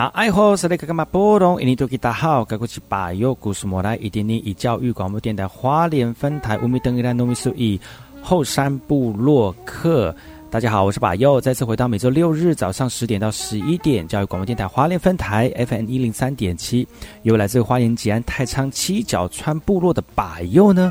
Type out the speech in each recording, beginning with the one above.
那爱好是那个干嘛波动？印尼多吉大好，该过去把右故事莫来，一点点以教育广播电台花莲分台乌米登伊拉诺米苏以后山部落客。大家好，我是把右，再次回到每周六日早上十点到十一点，教育广播电台花莲分台 FM 一零三点七，由来自花莲吉安太仓七角川部落的把右呢。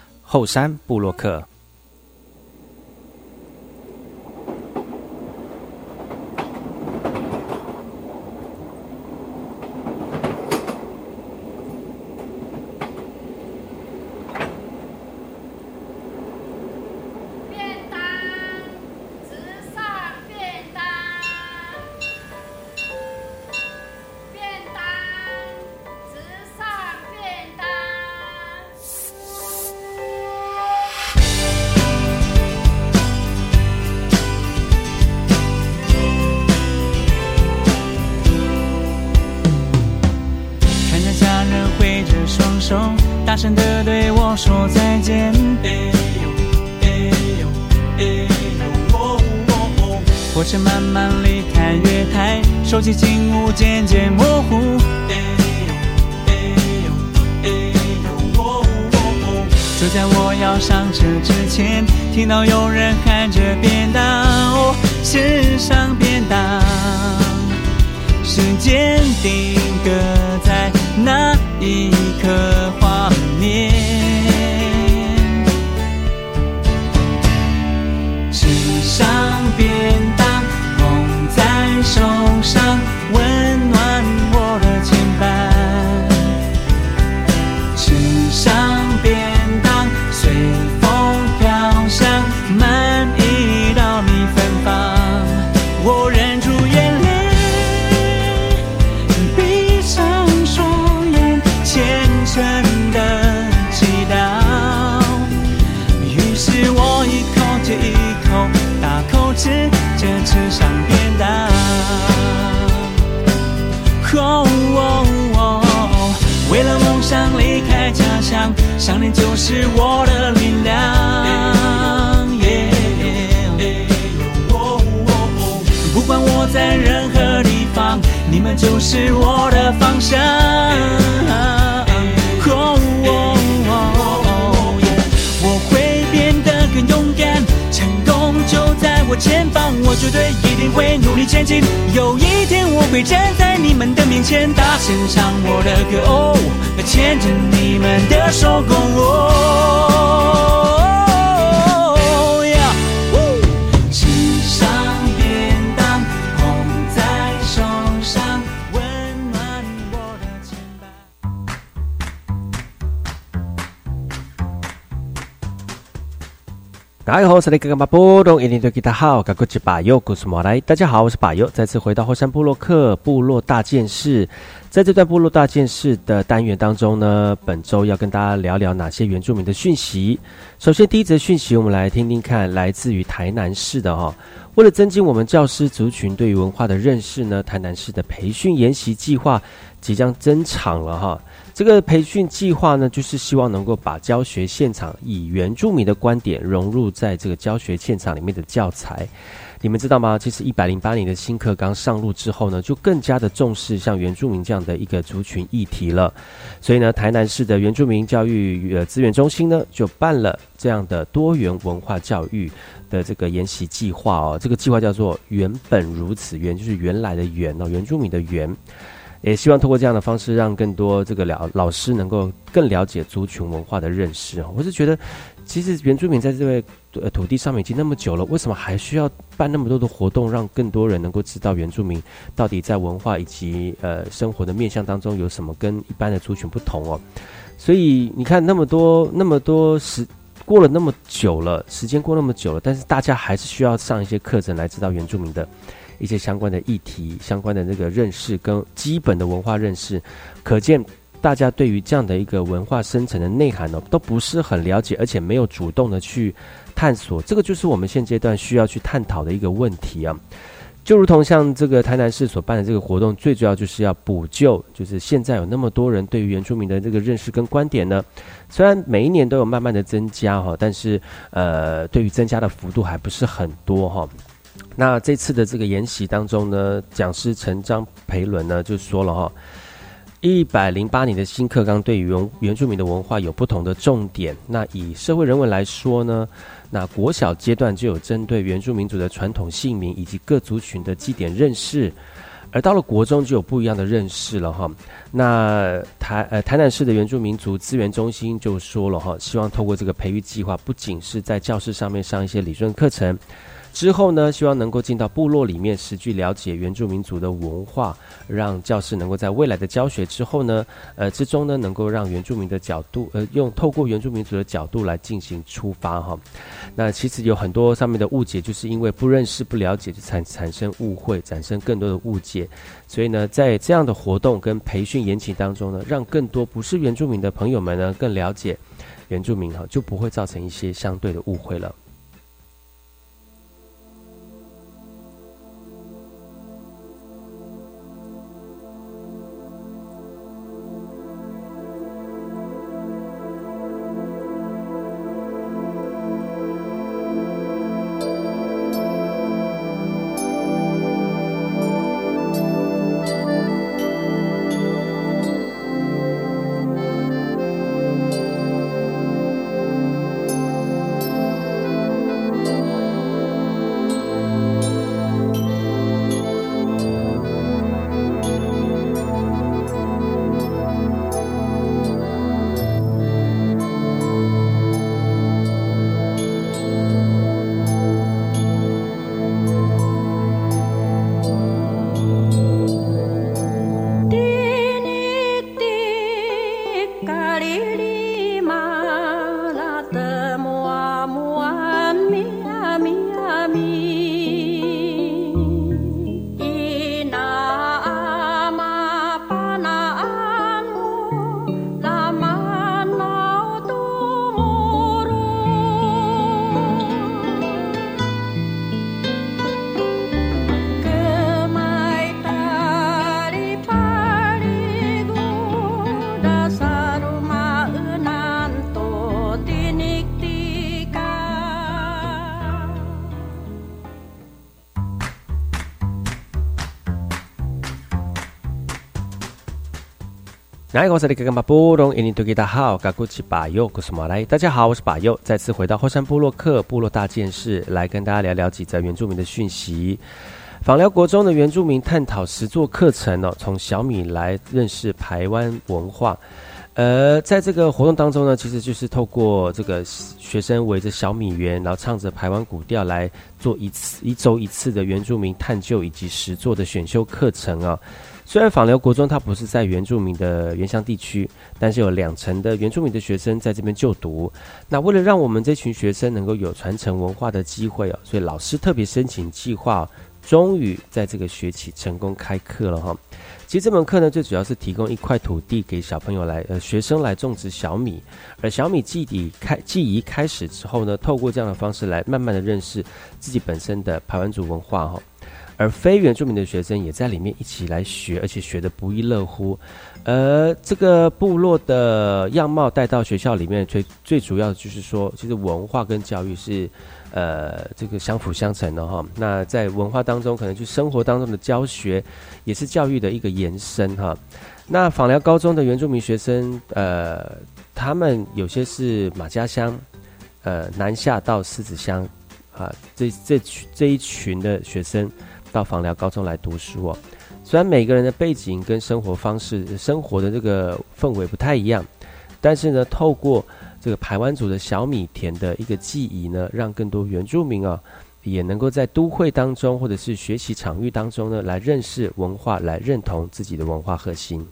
后山布洛克。慢慢离开月台，手机静物渐渐模糊。就在我要上车之前，听到有人喊着便当，哦，是上便当。时间定格在那一刻我的力量。耶不管我在任何地方，你们就是我的方向。前方，我绝对一定会努力前进。有一天我会站在你们的面前，大声唱我的歌哦，牵着你们的手共哦。大家好，我是那个马波东，一年对吉他好，赶过去把右故事马来。大家好，我是把右，再次回到后山部落克部落大件事。在这段部落大件事的单元当中呢，本周要跟大家聊聊哪些原住民的讯息。首先，第一则讯息，我们来听听看，来自于台南市的哈、为了增进我们教师族群对于文化的认识呢，台南市的培训研习计划即将增场了哈。这个培训计划呢，就是希望能够把教学现场以原住民的观点融入在这个教学现场里面的教材。你们知道吗？其实一百零八年的新课纲上路之后呢，就更加的重视像原住民这样的一个族群议题了。所以呢，台南市的原住民教育呃资源中心呢，就办了这样的多元文化教育的这个研习计划哦。这个计划叫做“原本如此”，原就是原来的原哦，原住民的原。也希望通过这样的方式，让更多这个了老师能够更了解族群文化的认识啊。我是觉得，其实原住民在这位呃土地上面已经那么久了，为什么还需要办那么多的活动，让更多人能够知道原住民到底在文化以及呃生活的面向当中有什么跟一般的族群不同哦？所以你看那么多那么多时过了那么久了，时间过那么久了，但是大家还是需要上一些课程来知道原住民的。一些相关的议题、相关的那个认识跟基本的文化认识，可见大家对于这样的一个文化深层的内涵呢，都不是很了解，而且没有主动的去探索。这个就是我们现阶段需要去探讨的一个问题啊。就如同像这个台南市所办的这个活动，最主要就是要补救，就是现在有那么多人对于原住民的这个认识跟观点呢，虽然每一年都有慢慢的增加哈，但是呃，对于增加的幅度还不是很多哈。那这次的这个研习当中呢，讲师陈张培伦呢就说了哈，一百零八年的新课纲对于原原住民的文化有不同的重点。那以社会人文来说呢，那国小阶段就有针对原住民族的传统姓名以及各族群的祭典认识，而到了国中就有不一样的认识了哈。那台呃台南市的原住民族资源中心就说了哈，希望透过这个培育计划，不仅是在教室上面上一些理论课程。之后呢，希望能够进到部落里面，实际了解原住民族的文化，让教师能够在未来的教学之后呢，呃之中呢，能够让原住民的角度，呃用透过原住民族的角度来进行出发哈。那其实有很多上面的误解，就是因为不认识、不了解，产产生误会，产生更多的误解。所以呢，在这样的活动跟培训研习当中呢，让更多不是原住民的朋友们呢，更了解原住民哈，就不会造成一些相对的误会了。来，我是那个干巴布隆，印尼多吉大好，嘎古奇巴尤，古斯马来，大家好，我是巴尤，再次回到后山部落克部落大件事，来跟大家聊聊几则原住民的讯息。访寮国中的原住民探讨十座课程哦，从小米来认识台湾文化。呃，在这个活动当中呢，其实就是透过这个学生围着小米园，然后唱着台湾古调来做一次一周一次的原住民探究以及实作的选修课程啊。虽然访寮国中它不是在原住民的原乡地区，但是有两成的原住民的学生在这边就读。那为了让我们这群学生能够有传承文化的机会哦，所以老师特别申请计划，终于在这个学期成功开课了哈。其实这门课呢，最主要是提供一块土地给小朋友来呃学生来种植小米，而小米记忆开记忆开始之后呢，透过这样的方式来慢慢的认识自己本身的排湾族文化哈。而非原住民的学生也在里面一起来学，而且学得不亦乐乎。而这个部落的样貌带到学校里面，最最主要的就是说，其实文化跟教育是呃这个相辅相成的哈。那在文化当中，可能就生活当中的教学也是教育的一个延伸哈。那访寮高中的原住民学生，呃，他们有些是马家乡，呃，南下到狮子乡啊，这这这一群的学生。到访寮高中来读书哦，虽然每个人的背景跟生活方式、生活的这个氛围不太一样，但是呢，透过这个排湾族的小米田的一个记忆呢，让更多原住民啊，也能够在都会当中或者是学习场域当中呢，来认识文化，来认同自己的文化核心。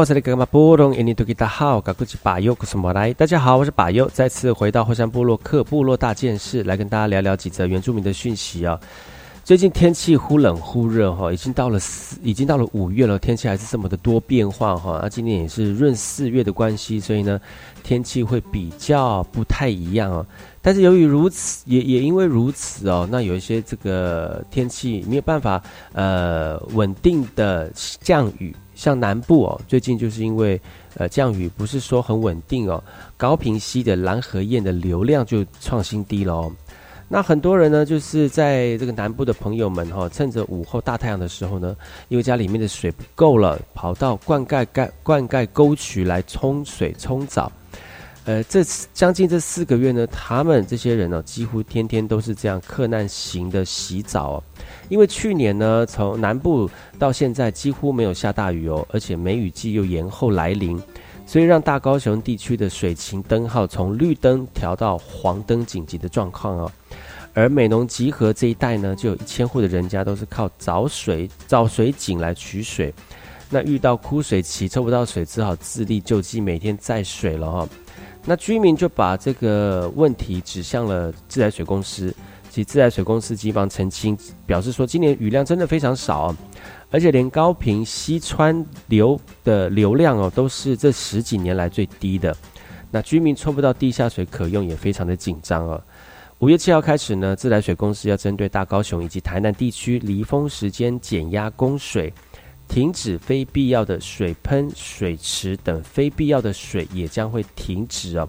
我是那个嘛布隆，印尼多吉大好，噶古吉巴尤，古什么来？大家好，我是巴尤，再次回到后山部落克部落大件事，来跟大家聊聊几则原住民的讯息啊。最近天气忽冷忽热哈，已经到了四，已经到了五月了，天气还是这么的多变化哈。那今年也是闰四月的关系，所以呢，天气会比较不太一样哦。但是由于如此，也也因为如此哦，那有一些这个天气没有办法呃稳定的降雨。像南部哦，最近就是因为呃降雨不是说很稳定哦，高平溪的蓝河堰的流量就创新低了哦。那很多人呢，就是在这个南部的朋友们哈，趁着午后大太阳的时候呢，因为家里面的水不够了，跑到灌溉盖灌溉沟渠来冲水冲澡。呃，这将近这四个月呢，他们这些人呢，几乎天天都是这样克难型的洗澡哦。因为去年呢，从南部到现在几乎没有下大雨哦，而且梅雨季又延后来临，所以让大高雄地区的水情灯号从绿灯调到黄灯紧急的状况哦。而美浓集合这一带呢，就有一千户的人家都是靠找水找水井来取水，那遇到枯水期抽不到水，只好自力救济，每天载水了哈。那居民就把这个问题指向了自来水公司，其自来水公司急忙澄清，表示说今年雨量真的非常少，而且连高频西川流的流量哦都是这十几年来最低的。那居民抽不到地下水可用，也非常的紧张哦。五月七号开始呢，自来水公司要针对大高雄以及台南地区离峰时间减压供水。停止非必要的水喷、水池等非必要的水也将会停止哦。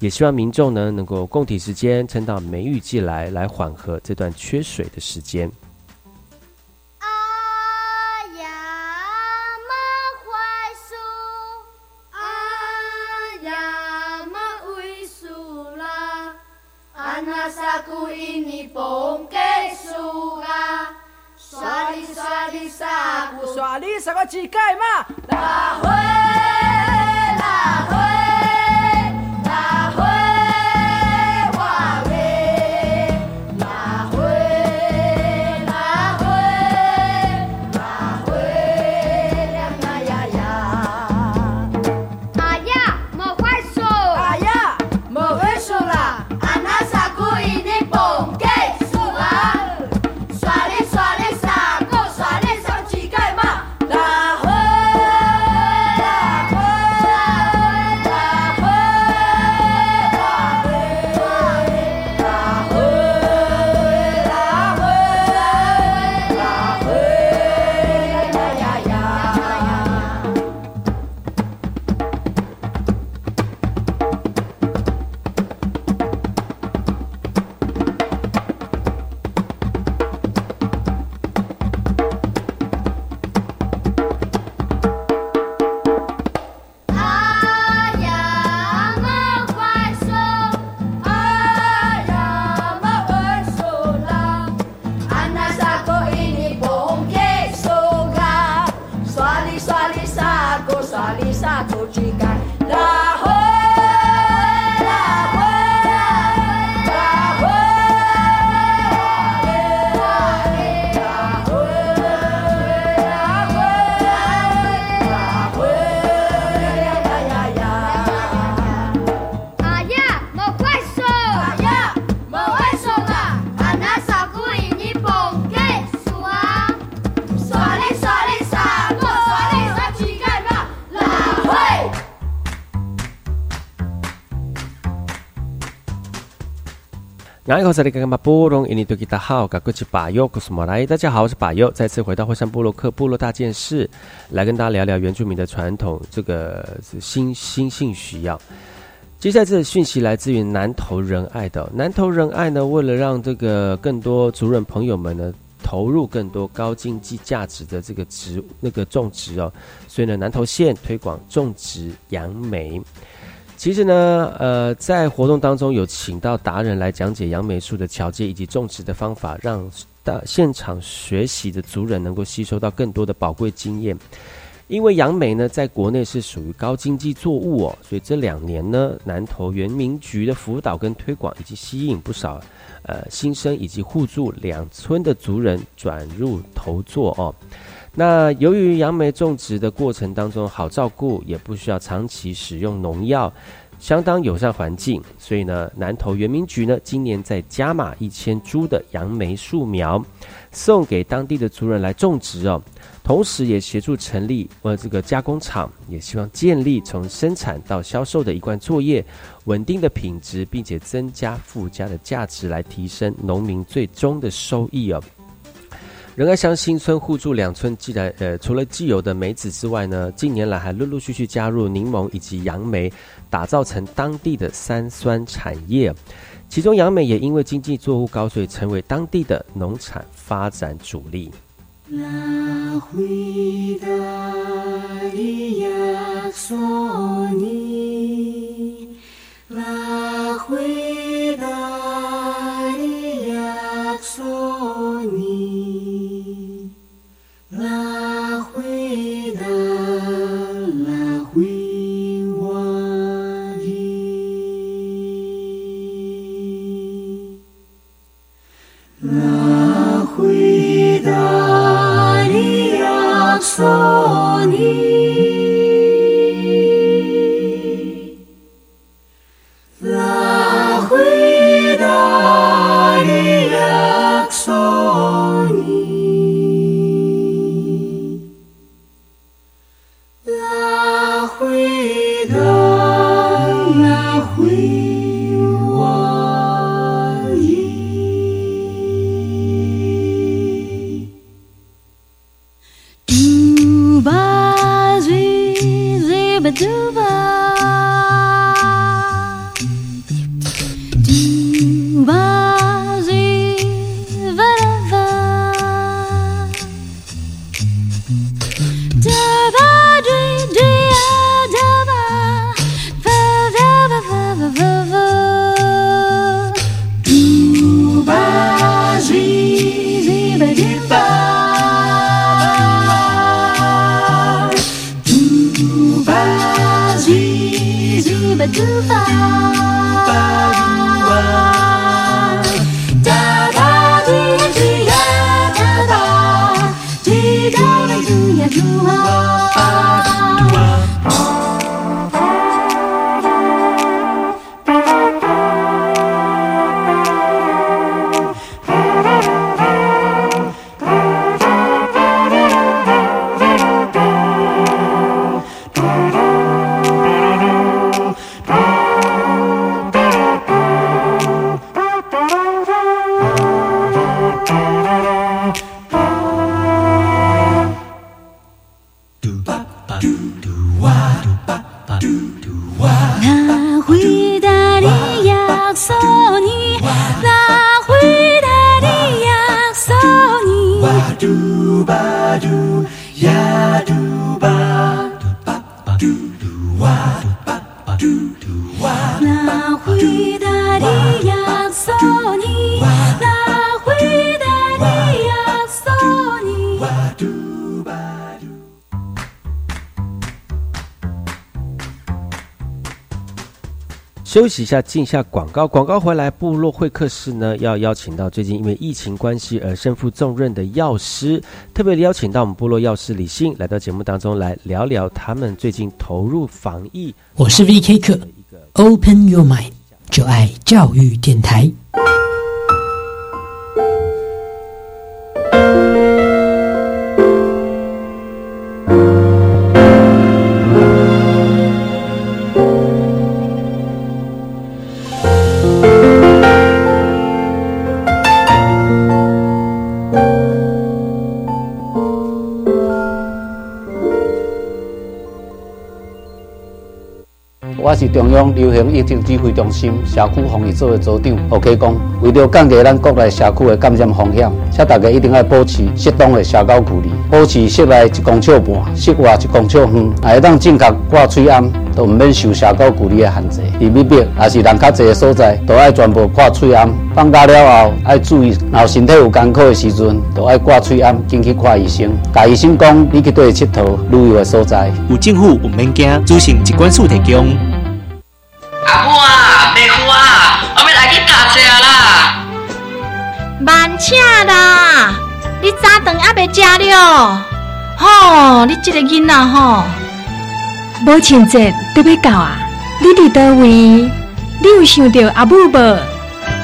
也希望民众呢能够共体时间，撑到梅雨季来，来缓和这段缺水的时间。刷哩刷哩沙不，刷哩什么乞丐嘛？拉回拉回。大家好，我是巴佑，再次回到火山部落克部落大件事，来跟大家聊聊原住民的传统，这个新新性需要。接下来这个讯息来自于南投仁爱的南投仁爱呢，为了让这个更多族人朋友们呢投入更多高经济价值的这个植那个种植哦，所以呢南投县推广种植杨梅。其实呢，呃，在活动当中有请到达人来讲解杨梅树的桥接以及种植的方法，让大现场学习的族人能够吸收到更多的宝贵经验。因为杨梅呢，在国内是属于高经济作物哦，所以这两年呢，南投原民局的辅导跟推广，以及吸引不少呃新生以及互助两村的族人转入投作哦。那由于杨梅种植的过程当中好照顾，也不需要长期使用农药，相当友善环境，所以呢，南投原民局呢今年在加码一千株的杨梅树苗，送给当地的族人来种植哦，同时也协助成立呃这个加工厂，也希望建立从生产到销售的一贯作业，稳定的品质，并且增加附加的价值，来提升农民最终的收益哦。仁爱乡新村互助两村，既然呃除了既有的梅子之外呢，近年来还陆陆续续加入柠檬以及杨梅，打造成当地的三酸产业。其中杨梅也因为经济作物高，所以成为当地的农产发展主力。拉灰达里亚索尼。休息一下，进一下广告。广告回来，部落会客室呢要邀请到最近因为疫情关系而身负重任的药师，特别邀请到我们部落药师李信来到节目当中来聊聊他们最近投入防疫。我是 V.K. 客，Open Your Mind，就爱教育电台。是中央流行疫情指挥中心社区防疫组的组长何启光，为了降低咱国内社区的感染风险，请大家一定要保持适当的社交距离，保持室内一公尺半，室外一公尺远，还会当正确挂嘴安，都唔免受社交距离的限制。而密闭也是人较济的所在，都爱全部挂嘴安。放假了后，爱注意，然后身体有艰苦的时阵，都爱挂嘴安，进去看医生。甲医生讲，你去对佚佗旅游的所在。有政府唔免惊，主行一管处提供。慢车啦，你早顿还未食了？吼，你这个囡仔吼，母亲节都要到啊！你伫倒位？你有想到阿母无？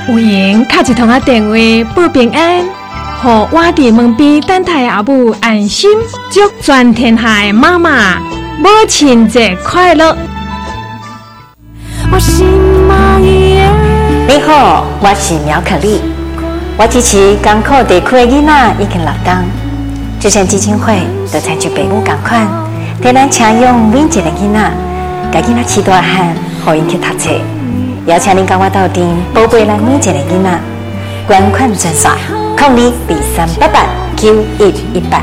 有闲敲一通啊电话报平安，互我伫门边等待阿母安心，祝全天下的妈妈母亲节快乐！你好，我是苗可丽。我支持港口地区的囡仔已经六天，慈善基金会就采取北部港款，替咱请用每一个囡仔，家囡仔饲大汉，互因去读册，邀请您跟我斗阵，宝贝咱每一个囡仔，捐款专线：零二二三八八九一一八。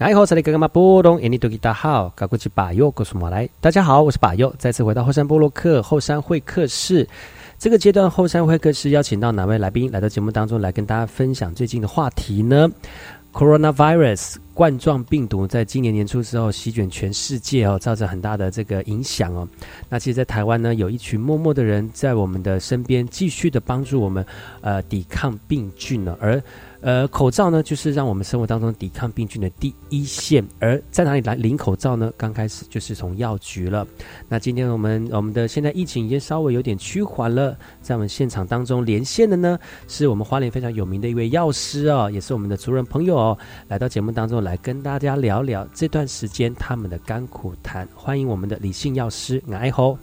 来后，这里格格玛波隆，印尼多吉大好，高古吉巴佑，告诉马来，大家好，我是巴佑，再次回到后山波洛克后山会客室。这个阶段后山会客室邀请到哪位来宾来到节目当中来跟大家分享最近的话题呢？Coronavirus 冠状病毒在今年年初之后席卷全世界哦，造成很大的这个影响哦。那其实，在台湾呢，有一群默默的人在我们的身边，继续的帮助我们呃抵抗病菌呢，而。呃，口罩呢，就是让我们生活当中抵抗病菌的第一线。而在哪里来领口罩呢？刚开始就是从药局了。那今天我们我们的现在疫情已经稍微有点趋缓了，在我们现场当中连线的呢，是我们花莲非常有名的一位药师哦，也是我们的族人朋友哦，来到节目当中来跟大家聊聊这段时间他们的甘苦谈。欢迎我们的李姓药师，爱吼，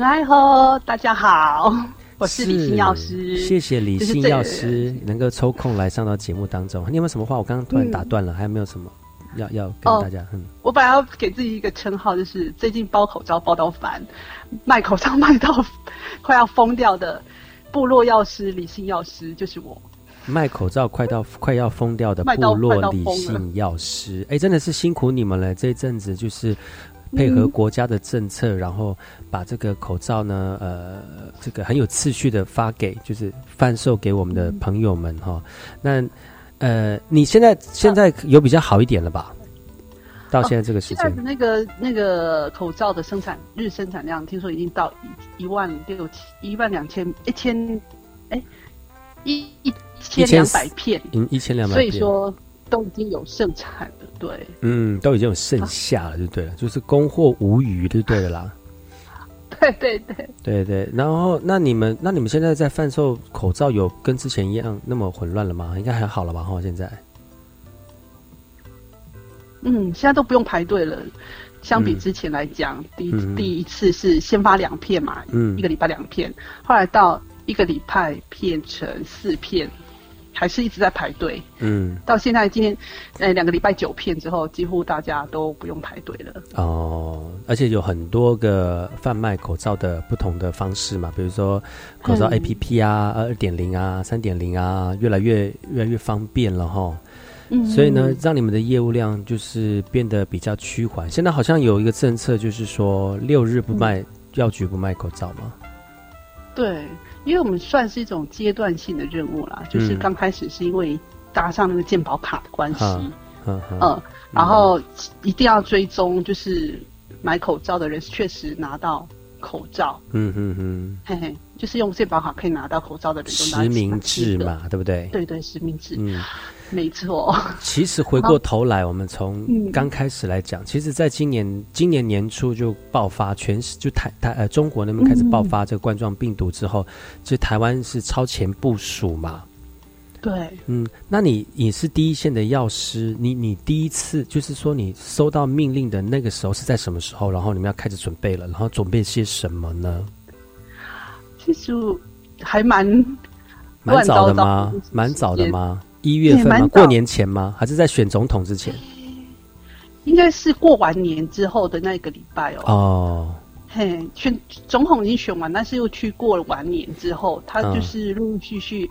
爱吼，大家好。我是李信药师，谢谢李信药师能够抽空来上到节目当中。你有没有什么话？我刚刚突然打断了，还有没有什么要要跟大家？嗯，我本来要给自己一个称号，就是最近包口罩包到烦，卖口罩卖到 快要疯掉的部落药师理性药师，就是我。卖口罩快到快要疯掉的部落理性药师，哎，真的是辛苦你们了。这一阵子就是。配合国家的政策，然后把这个口罩呢，呃，这个很有次序的发给，就是贩售给我们的朋友们哈。那呃，你现在现在有比较好一点了吧？到现在这个时间，那个那个口罩的生产日生产量，听说已经到一一万六千一万两千一千，哎，一一千两百片，嗯，一千两百，所以说都已经有生产了。对，嗯，都已经有剩下了，就对了，就是供货无余，就对了啦。对 对对，对对。然后，那你们，那你们现在在贩售口罩，有跟之前一样那么混乱了吗？应该还好了吧？哈，现在。嗯，现在都不用排队了。相比之前来讲，第第一次是先发两片嘛，嗯，一个礼拜两片，后来到一个礼拜变成四片。还是一直在排队，嗯，到现在今天，呃，两个礼拜九片之后，几乎大家都不用排队了。哦，而且有很多个贩卖口罩的不同的方式嘛，比如说口罩 A P P 啊，二点零啊，三点零啊，越来越越来越方便了哈。嗯，所以呢，让你们的业务量就是变得比较趋缓。现在好像有一个政策，就是说六日不卖药局不卖口罩嘛。对。因为我们算是一种阶段性的任务啦，就是刚开始是因为搭上那个健保卡的关系，嗯，然后一定要追踪，就是买口罩的人确实拿到口罩，嗯嗯嗯，嘿嘿，就是用健保卡可以拿到口罩的人，实名制嘛，对不对？对对，实名制，嗯。没错，其实回过头来，我们从刚开始来讲，其实在今年今年年初就爆发，全市就台台呃中国那边开始爆发这个冠状病毒之后，就台湾是超前部署嘛。对，嗯，那你你是第一线的药师，你你第一次就是说你收到命令的那个时候是在什么时候？然后你们要开始准备了，然后准备些什么呢？其实还蛮蛮早的吗？蛮早的吗？一月份吗？过年前吗？还是在选总统之前？应该是过完年之后的那个礼拜哦。哦，嘿，选总统已经选完，但是又去过了完年之后，他就是陆陆续续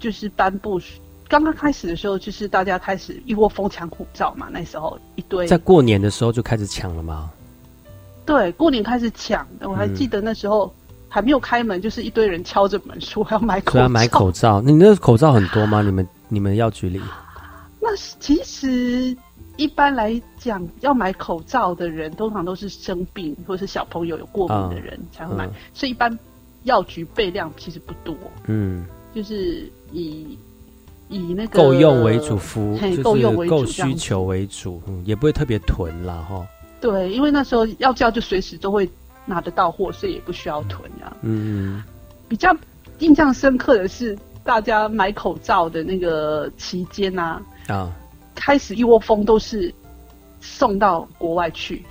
就是颁布。刚刚开始的时候，就是大家开始一窝蜂抢口罩嘛。那时候一堆在过年的时候就开始抢了吗？对，过年开始抢。我还记得那时候还没有开门，就是一堆人敲着门说要买口罩，要买口罩。你那口罩很多吗？你们？你们药局里那其实一般来讲，要买口罩的人，通常都是生病或是小朋友有过敏的人才会买，嗯所以一般药局备量其实不多，嗯，就是以以那个够用为主，服够用为主需求为主，嗯，也不会特别囤啦哈。对，因为那时候药价就随时都会拿得到货，所以也不需要囤呀。嗯。比较印象深刻的是，大家买口罩的那个期间啊，啊，开始一窝蜂都是送到国外去，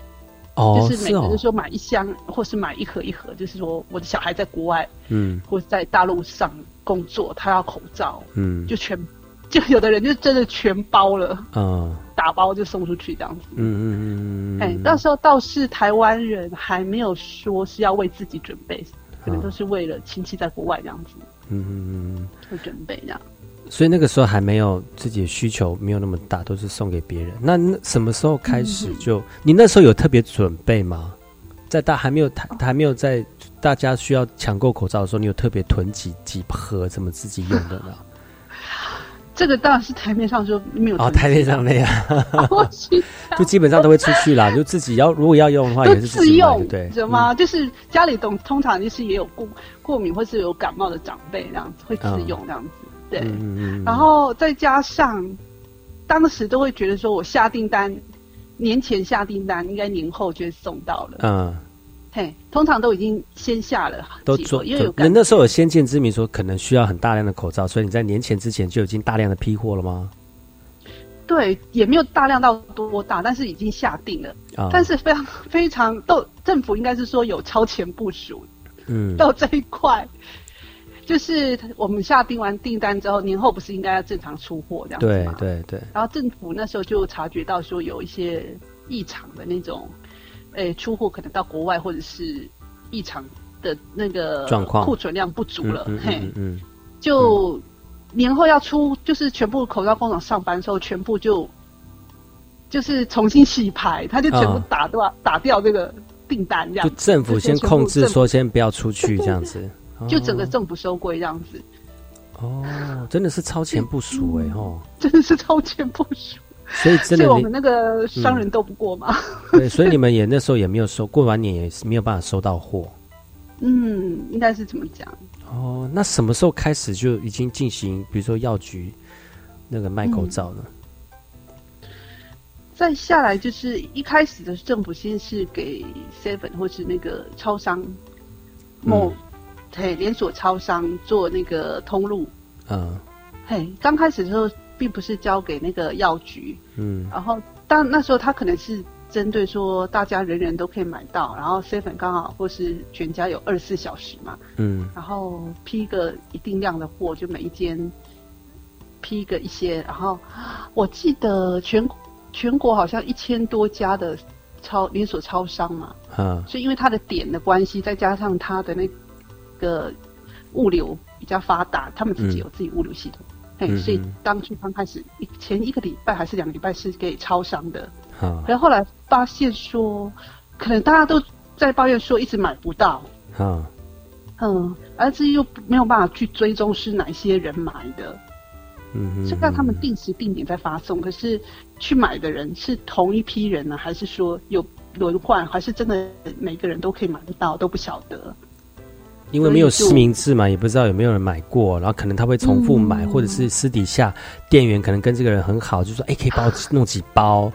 哦，就是每个哦。人说买一箱或是买一盒一盒，就是说我的小孩在国外嗯。或者在大陆上工作，他要口罩，嗯。就全就有的人就真的全包了，嗯打包就送出去这样子。嗯嗯嗯嗯，哎，那时候倒是台湾人还没有说是要为自己准备，可能都是为了亲戚在国外这样子嗯嗯嗯嗯，会准备这样。所以那个时候还没有自己的需求没有那么大，都是送给别人。那那什么时候开始嗯就？你那时候有特别准备吗？在大还没有还还没有在大家需要抢购口罩的时候，你有特别囤几几盒怎么自己用的呢？这个当然是台面上说没有哦，台面上没有，就基本上都会出去啦。就自己要如果要用的话，都也是自用不，对？知道吗？就是家里通通常就是也有过过敏或是有感冒的长辈这样子会自用这样子，对。然后再加上当时都会觉得说我下订单，年前下订单应该年后就会送到了，嗯，嘿，通常都已经先下了都做盒，因为有人那时候有先见之明，说可能需要很大量的口罩，所以你在年前之前就已经大量的批货了吗？对，也没有大量到多大，但是已经下定了。啊但是非常非常都政府应该是说有超前部署嗯到这一块，就是我们下定完订单之后，年后不是应该要正常出货这样子对吗？对对，然后政府那时候就察觉到说有一些异常的那种，诶，出货可能到国外或者是异常的那个状况库存量不足了，嗯嘿，嗯嗯就年后要出，就是全部口罩工厂上班的时候，全部就就是重新洗牌，他就全部啊。打掉、打掉这个订单这样就，政府先控制说先不要出去这样子，就整个哦。政府收归这样子，哦，真的是超前部署哎吼，真的是超前部署。所以真的你所以我们那个商人斗不过嘛。对，所以你们也那时候也没有收，过完年也是没有办法收到货嗯，应该是怎么讲？哦。那什么时候开始就已经进行，比如说药局那个卖口罩呢？再下来就是一开始的政府先是给 Seven 或是那个超商某嘿连锁超商做那个通路，嗯嘿，刚开始的时候并不是交给那个药局，嗯。然后当那时候他可能是针对说大家人人都可以买到，然后 Seven 刚好或是全家有二十四小时嘛，嗯。然后批个一定量的货，就每一间批个一些，然后我记得全全国好像一千多家的超连锁超商嘛，嗯所以因为它的点的关系，再加上它的那个物流比较发达，他们自己有自己物流系统，所以嗯。当初刚开始一前一个礼拜还是两个礼拜是给超商的，好然后后来发现说，可能大家都在抱怨说一直买不到，好嗯，而且又没有办法去追踪是哪些人买的，嗯虽然他们定时定点在发送，可是去买的人是同一批人呢，还是说有轮换，还是真的每个人都可以买得到，都不晓得。因为没有实名制嘛，也不知道有没有人买过，然后可能他会重复买，嗯。或者是私底下店员可能跟这个人很好，就说：“哎，可以帮我弄几包，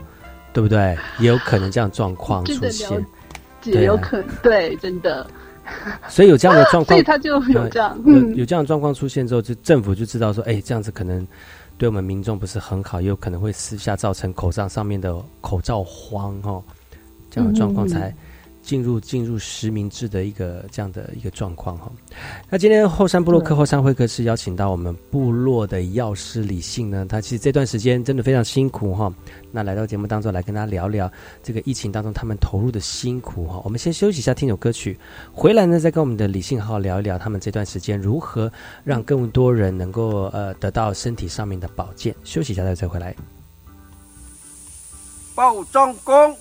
对不对？”也有可能这样状况出现，解，对啊。有可能，对，真的。所以有这样的状况，所以他就有这样。有嗯有这样的状况出现之后，就政府就知道说，哎，这样子可能对我们民众不是很好，也有可能会私下造成口罩上面的口罩荒哦，这样的状况嗯。才进入进入实名制的一个这样的一个状况哈。那今天后山部落客后山会客室邀请到我们部落的药师李信呢，他其实这段时间真的非常辛苦哈。那来到节目当中来跟大家聊聊这个疫情当中他们投入的辛苦哈。我们先休息一下，听首歌曲，回来呢再跟我们的李信好好聊一聊他们这段时间如何让更多人能够呃得到身体上面的保健。休息一下再再回来。报张公，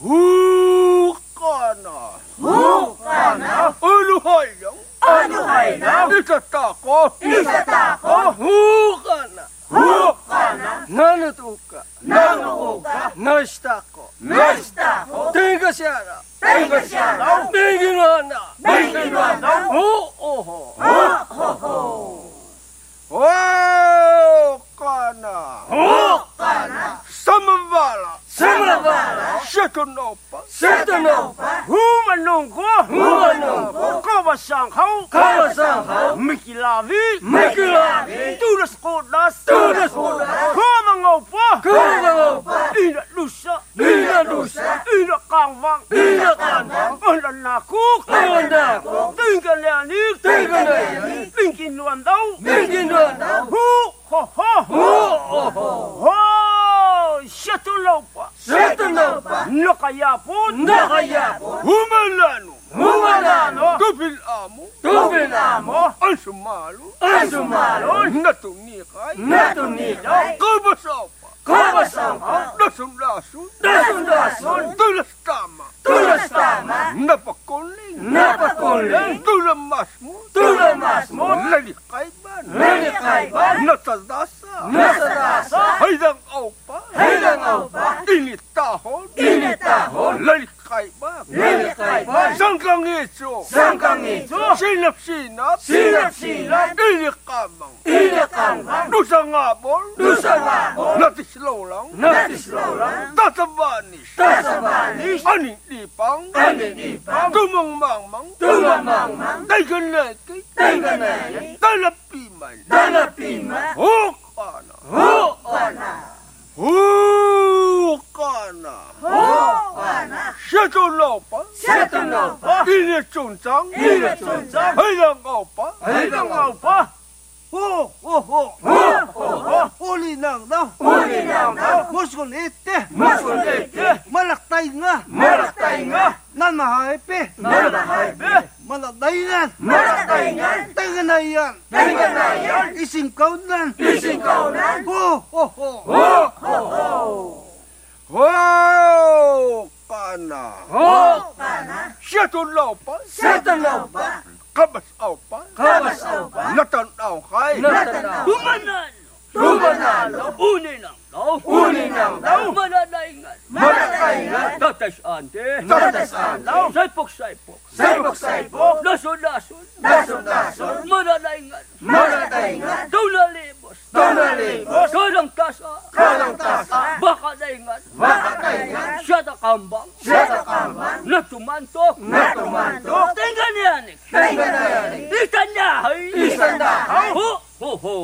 胡干呐，胡干呐二路海洋，二路海洋一只大哥，一只大 Samanabara, Shakanopa, Satanopa, Humanongo, Humanongo, Kova Sangho, Kova Sangho, Mikilavi, Mikilavi, Tudas Kodas, Tudas Kodas, Komangopa, Komangopa, Ananaku, Ananaku, Tingalani, Tingalani, Minkinuandau, Minkinuandau, Hu, Ho, Ho, Ho, Ho, Ho, Shatulaupa. Shatulaupa. Nakayapon. Nakayapon. Humalano. Humalano. Tubilamo. Tubilamo. Ansumalo. Ansumalo. Natunikay. Natunikay. Kabasapa. Kabasapa. Dasundasun. Dasundasun. Tulastama. Tulastama. Napakuling. Napakuling. Tulamas mo. Tulamas Enough! Enough!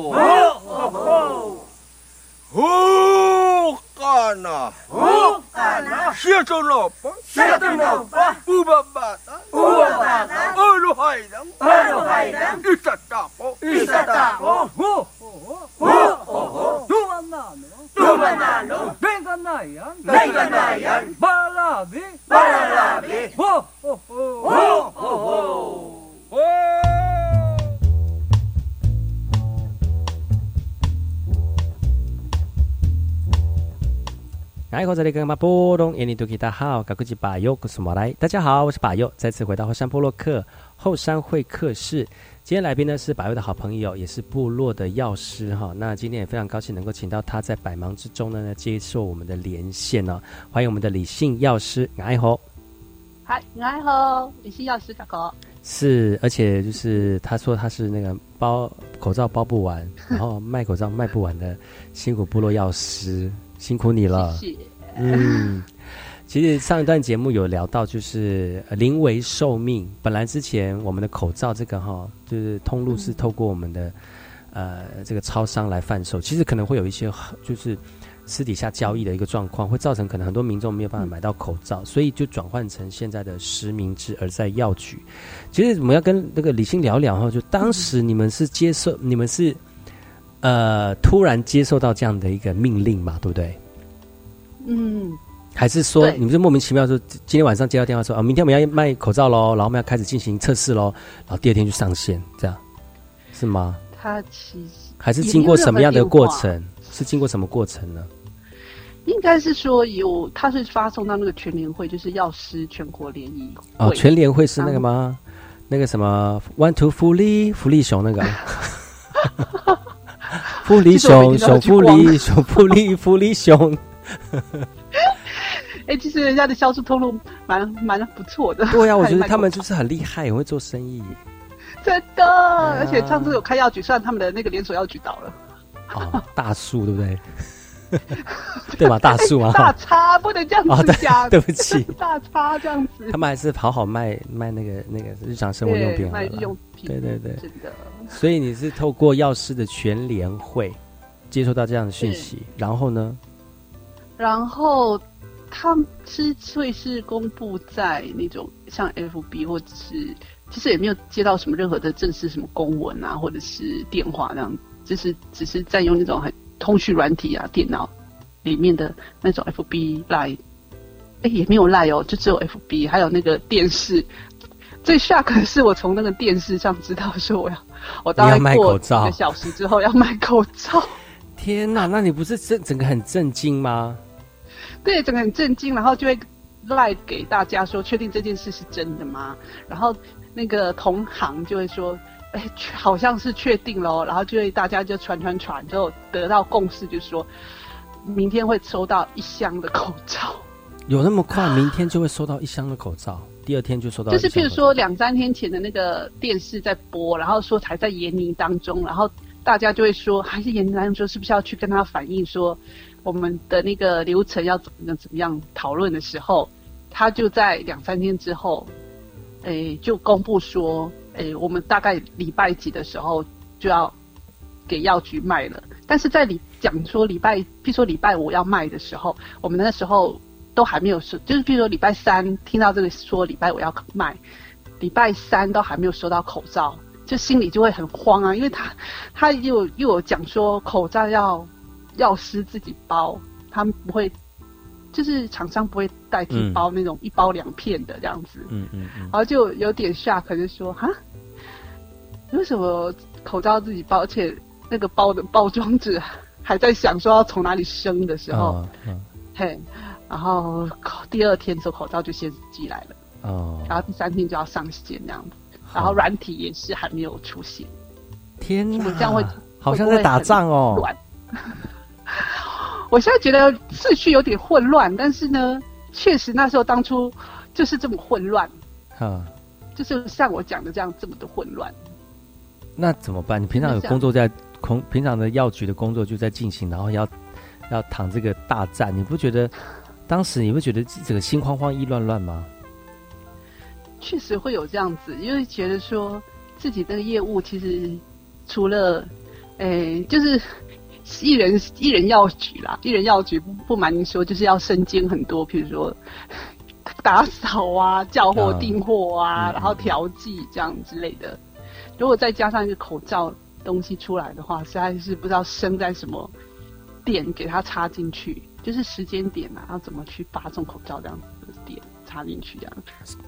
ho! Hukana! Hukana! Siatolopa! Siatolopa! Ubabata! Ubabata! Olohaidang! Olohaidang! Isatapo! Isatapo! 哎，我这里跟马波隆，印尼多吉大好，嘎古吉巴尤古苏马来，大家好，我是巴尤，再次回到后山部落客后山会客室。今天来宾呢是巴尤的好朋友，也是部落的药师哈。那今天也非常高兴能够请到他在百忙之中呢接受我们的连线呢、欢迎我们的李姓药师，爱吼。嗨，你好，李信药师哥哥。是，而且就是他说他是那个包口罩包不完，然后卖口罩卖不完的辛苦部落药师，辛苦你了。谢谢。嗯，其实上一段节目有聊到，就是临危受命。本来之前我们的口罩这个哈，就是通路是透过我们的呃这个超商来贩售，其实可能会有一些就是私底下交易的一个状况，会造成可能很多民众没有办法买到口罩，所以就转换成现在的实名制，而在药局。其实我们要跟那个李欣聊聊哈，就当时你们是接受，你们是呃突然接受到这样的一个命令嘛，对不对？嗯，还是说你们就莫名其妙说今天晚上接到电话说啊，明天我们要卖口罩喽，然后我们要开始进行测试喽，然后第二天就上线，这样是吗？他其实还是经过什么样的过程？是经过什么过程呢？应该是说有，他是发送到那个全联会，就是药师全国联谊会。哦，全联会是那个吗？那个什么 One Two 福利福利熊那个福福利熊，熊福利，熊福利，福利熊。哎，其实人家的销售通路蛮蛮不错的。对呀，我觉得他们就是很厉害，很会做生意。真的，而且上次有开药局，虽然他们的那个连锁药局倒了。哦，大树对不对？对吧？大树啊，大叉不能这样子讲。对不起，大叉这样子。他们还是好好卖卖那个那个日常生活用品，卖日用品。对对对，真的。所以你是透过药师的全联会接收到这样的讯息，然后呢？然后他之所以是公布在那种像 FB 或者是，其实也没有接到什么任何的正式什么公文啊，或者是电话这样，就是只是占用那种很。通讯软体啊，电脑里面的那种 FB 赖，哎也没有赖哦，就只有 FB，还有那个电视。最 shock 的是我从那个电视上知道说我要我大概过几个小时之后要买口罩。天哪，那你不是整整个很震惊吗？对，整个很震惊，然后就会赖给大家说，确定这件事是真的吗？然后那个同行就会说。哎，好像是确定了，然后就会大家就传传传，就得到共识，就是说明天会收到一箱的口罩。有那么快？明天就会收到一箱的口罩？第二天就收到？就是譬如说两三天前的那个电视在播，然后说还在研拟当中，然后大家就会说还是研拟当中，是不是要去跟他反映说我们的那个流程要怎么样怎么样讨论的时候，他就在两三天之后，哎，就公布说。诶，我们大概礼拜几的时候就要给药局卖了，但是在你讲说礼拜，譬如说礼拜五要卖的时候，我们那时候都还没有收，就是譬如说礼拜三听到这个说礼拜五要卖，礼拜三都还没有收到口罩，就心里就会很慌啊，因为他他又又有讲说口罩要药师自己包，他们不会。就是厂商不会代替包那种一包两片的这样子，嗯嗯嗯，然后就有点 shock，就说哈，为什么口罩自己包，而且那个包的包装纸还在想说要从哪里生的时候，嘿，然后第二天做口罩就先寄来了，哦，然后第三天就要上线这样子，然后软体也是还没有出现，天哪，这样会好像在打仗哦。我现在觉得秩序有点混乱，但是呢，确实那时候当初就是这么混乱，啊，就是像我讲的这样这么的混乱。那怎么办？你平常有工作在空，平常的药局的工作就在进行，然后要要躺这个大战，你不觉得当时你不觉得这个心慌慌、意乱乱吗？确实会有这样子，因为觉得说自己的业务其实除了，诶，就是。一人一人要举啦，一人要举不不瞒您说，就是要身兼很多，比如说 打扫啊、叫货订货啊，然后调剂这样之类的。如果再加上一个口罩东西出来的话，实在是不知道生在什么点给它插进去，就是时间点啊，要怎么去发送口罩这样子的点插进去这样。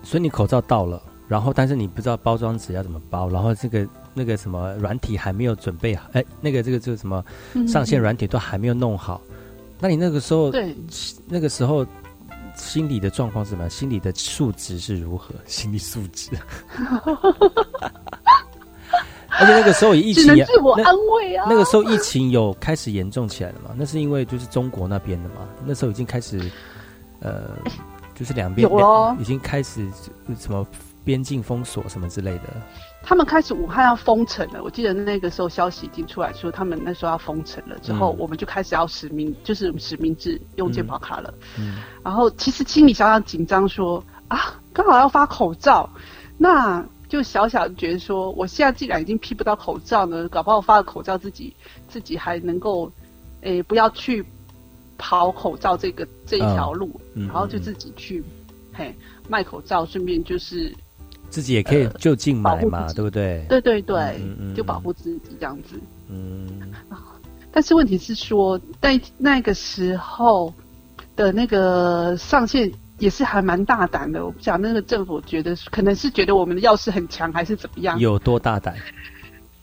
所以你口罩到了，然后但是你不知道包装纸要怎么包，然后这个。那个什么软体还没有准备好，哎，那个这个这个什么上线软体都还没有弄好，那你那个时候，对，那个时候心理的状况是什么？心理的素质是如何？心理素质，而且那个时候疫情，自我安慰啊。那个时候疫情有开始严重起来了嘛？那是因为就是中国那边的嘛？那时候已经开始，呃，就是两边有已经开始什么边境封锁什么之类的。他们开始武汉要封城了，我记得那个时候消息已经出来说他们那时候要封城了，之后我们就开始要实名，就是实名制用健保卡了。嗯，然后其实心里小小紧张，说啊，刚好要发口罩，那就小小觉得说，我现在既然已经批不到口罩呢，搞不好发个口罩自己自己还能够，诶，不要去跑口罩这个这一条路，然后就自己去嘿卖口罩，顺便就是。自己也可以就近买嘛，对不对？对对对，就保护自己这样子。嗯，但是问题是说，在那个时候的那个上线也是还蛮大胆的。我不讲那个政府觉得可能是觉得我们的药师很强，还是怎么样？有多大胆？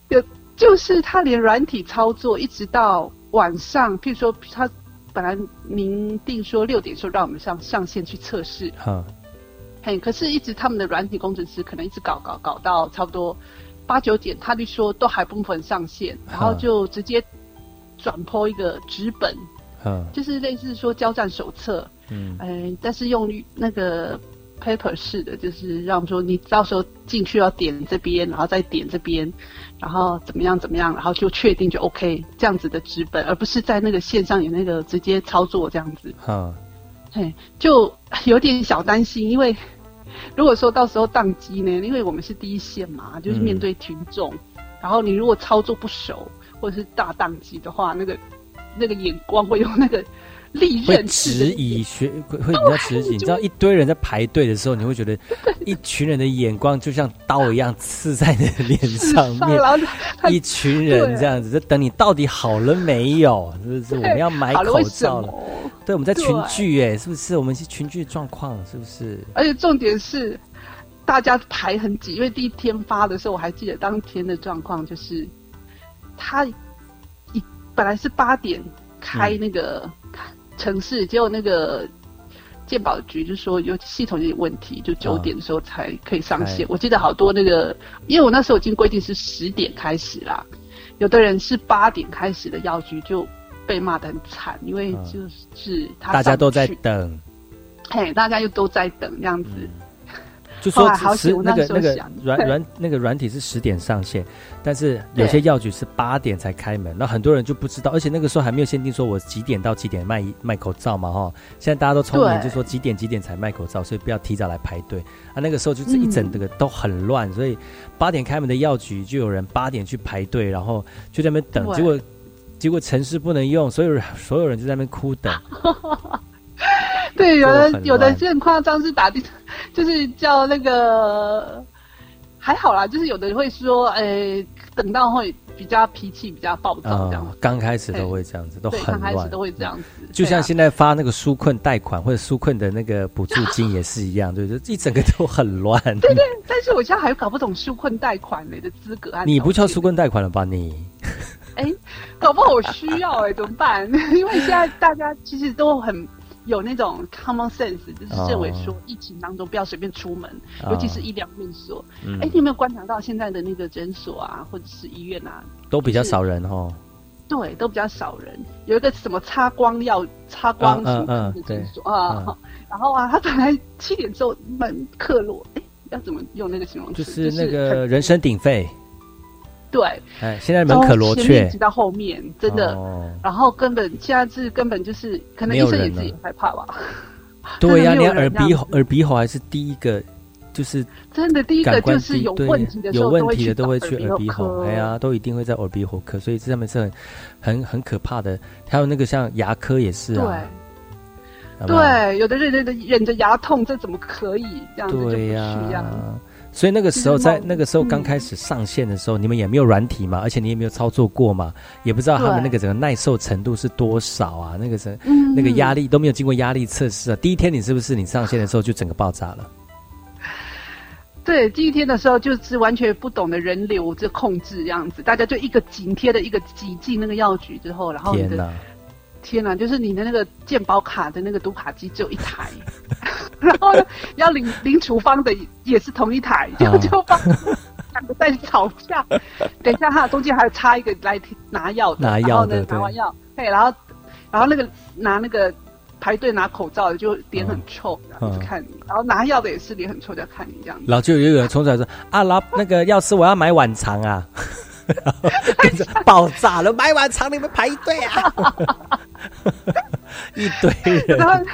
有，就是他连软体操作，一直到晚上，譬如说他本来明定说六点时候让我们上上线去测试。哈。嘿，可是，一直他们的软体工程师可能一直搞搞搞到差不多八九点，他就说都还不能上线，然后就直接转播一个纸本，嗯就是类似说交战手册，嗯嗯，但是用那个 paper 式的，就是让我们说你到时候进去要点这边，然后再点这边，然后怎么样怎么样，然后就确定就 OK 这样子的纸本，而不是在那个线上有那个直接操作这样子。嗯嘿，就有点小担心，因为如果说到时候宕机呢，因为我们是第一线嘛，就是面对群众，然后你如果操作不熟或者是大宕机的话，那个那个眼光会用那个利会刃式的质疑学会会比较质疑，你知道一堆人在排队的时候，你会觉得一群人的眼光就像刀一样刺在你的脸上面 一群人这样子，在等你到底好了没有？是不是？我们要买口罩了。对，我们在群聚，哎，是不是？我们是群聚状况，是不是？而且重点是，大家排很挤，因为第一天发的时候，我还记得当天的状况就是，他一本来是八点开那个城市，结果那个鉴宝局就说有系统有点问题，就九点的时候才可以上线。开我记得好多那个，因为我那时候已经规定是十点开始啦，有的人是八点开始的药局就被骂得很惨，因为就是他大家都在等，嘿，大家又都在等这样子。就说好十那那个那个软 软那个软体是十点上线，但是有些药局是八点才开门，那很多人就不知道，而且那个时候还没有限定说我几点到几点卖卖口罩嘛哈，现在大家都聪明，就说几点几点才卖口罩，所以不要提早来排队。啊。那个时候就是一整个都很乱，所以八点开门的药局就有人八点去排队，然后就在那边等，结果结果城市不能用，所有人所有人就在那边哭等。对，有的有的乱是很夸张，是打电，就是叫那个还好啦，就是有的会说，哎、等到会比较脾气比较暴躁这样啊，刚开始都会这样子，都对，很乱刚开始。都会这样子。就像现在发那个纾困贷款或者纾困的那个补助金也是一样，对，就一整个都很乱。对对，但是我现在还搞不懂纾困贷款类的资格啊。你不叫纾困贷款了吧？你哎，搞不好我需要哎、怎么办？因为现在大家其实都很有那种 common sense，就是认为说疫情当中不要随便出门，哦尤其是医疗院所。嗯哎、你有没有观察到现在的那个诊所啊，或者是医院啊，都比较少人哦。对，都比较少人。有一个什么擦光药、擦光嗯什么嗯的诊所啊、嗯然后啊，他本来七点之后门客落，哎，要怎么用那个形容词？就是那个人声鼎沸，对，哎，现在门可罗雀。从前面直，到后面，真的。哦。然后根本现在是根本就是，可能没医生也自己害怕吧。对呀、连耳鼻喉耳鼻喉还是第一个，就是真的，第一个就是有对问题的时有问题的都会去耳鼻喉，哎呀，都一定会在耳鼻喉科，所以这上面是很很很可怕的。还有那个像牙科也是啊，有有对，有的人忍着忍着牙痛，这怎么可以？这样子就不对去呀、这样？所以那个时候在那个时候刚开始上线的时候，你们也没有软体嘛，而且你也没有操作过嘛，也不知道他们那个整个耐受程度是多少啊，那个是、嗯那个压力都没有经过压力测试啊。第一天你是不是你上线的时候就整个爆炸了？对，第一天的时候就是完全不懂得人流这控制这样子，大家就一个紧贴的一个挤进那个药局之后，然后你的天哪！天哪，就是你的那个健保卡的那个读卡机只有一台，然后呢，要领领处方的也是同一台，就啊就帮两个在吵架。等一下，哈，中间还有插一个来拿药的，拿然后呢药的拿完药，对，然后然后那个拿那个排队拿口罩的就脸很臭，这样嗯子看你，然后拿药的也是脸很臭，在看你这样子。然后就有人冲出来说：“啊，老那个药师，我要买晚肠啊！” 爆炸了，买晚肠你们排队啊！一堆人然，后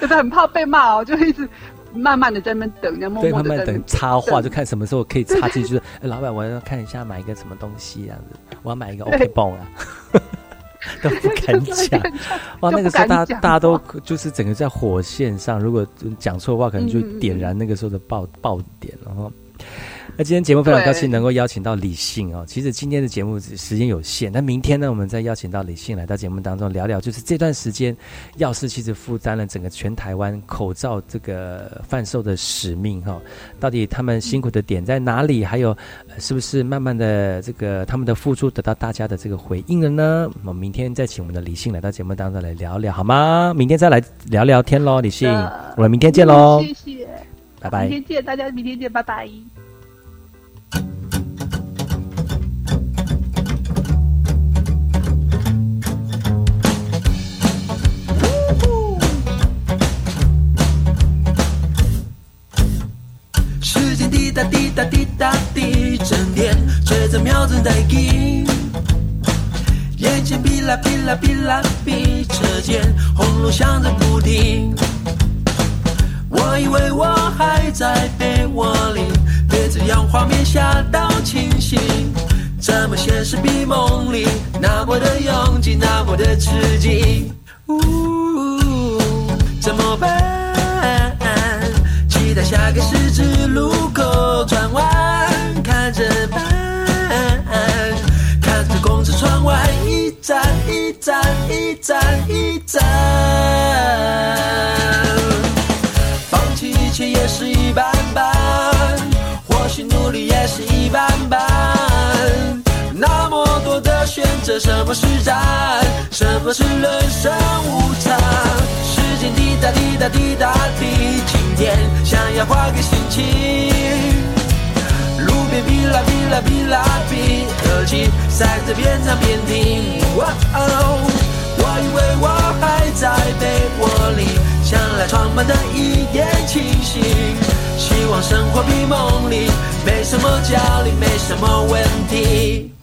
有的很怕被骂哦，就一直慢慢的在那边等，然后慢慢等插话，就看什么时候可以插进去。老板，我要看一下买一个什么东西，这样子，我要买一个对 OK 泵啊，都不敢讲。哇，那个时候大家大家都就是整个在火线上，如果讲错话，可能就嗯点燃那个时候的爆爆点，然后。那今天节目非常高兴能够邀请到李信哦。其实今天的节目时间有限，那明天呢，我们再邀请到李信来到节目当中聊聊，就是这段时间药师其实负担了整个全台湾口罩这个贩售的使命哈、到底他们辛苦的点在哪里？还有、呃是不是慢慢的这个他们的付出得到大家的这个回应了呢？我们明天再请我们的李信来到节目当中来聊聊好吗？明天再来聊聊天喽，李信，我们明天见喽，谢谢，拜拜明。天见，大家明天见，拜拜。下到清醒。怎么现实比梦里那么的拥挤，那么的刺激？呜，怎么办？期待下个十字路口转弯，看着办。看着公车窗外一站一站一站一站，什么是战？什么是人生无常？时间滴答滴答滴答滴，今天想要换个心情。路边哔啦哔啦哔啦哔，耳机塞着边唱边听。哦，我以为我还在被窝里，想来床板的一点清醒。希望生活比梦里没什么焦虑，没什么问题。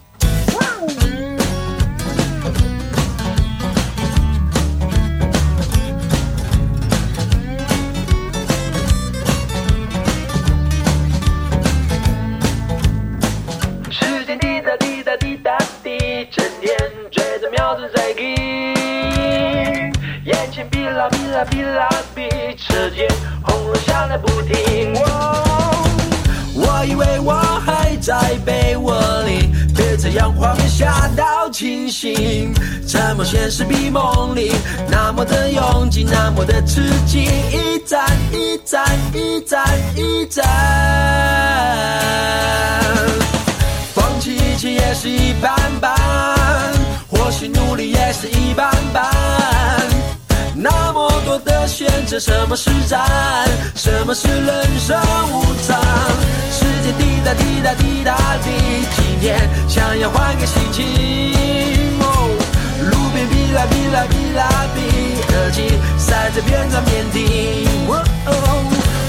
哔啦哔啦哔啦哔，车间轰隆响个不停。我以为我还在被窝里，被这样画面吓到清醒。怎么现实比梦里那么的拥挤，那么的刺激？一站一站一站一站。放弃一切也是一般般，或许努力也是一般般。那么多的选择，什么是战？什么是人生无常？时间滴答滴答滴答滴，今天想要换个心情。哦，路边哔啦哔啦哔啦哔，耳机塞着边唱边听。哦，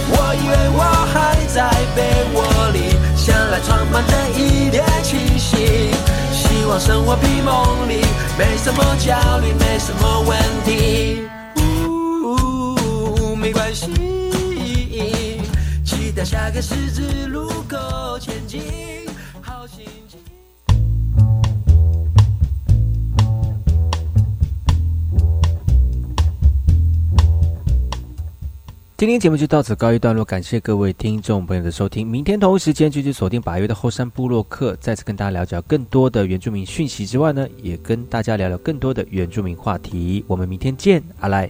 我以为我还在被窝里。想来充满着一点清醒，希望生活比梦里没什么焦虑，没什么问题。关系，期待下个十字路口前进，好心情。今天节目就到此告一段落，感谢各位听众朋友的收听。明天同一时间继续锁定八月的后山部落客，再次跟大家聊聊更多的原住民讯息之外呢，也跟大家聊聊更多的原住民话题。我们明天见，阿赖。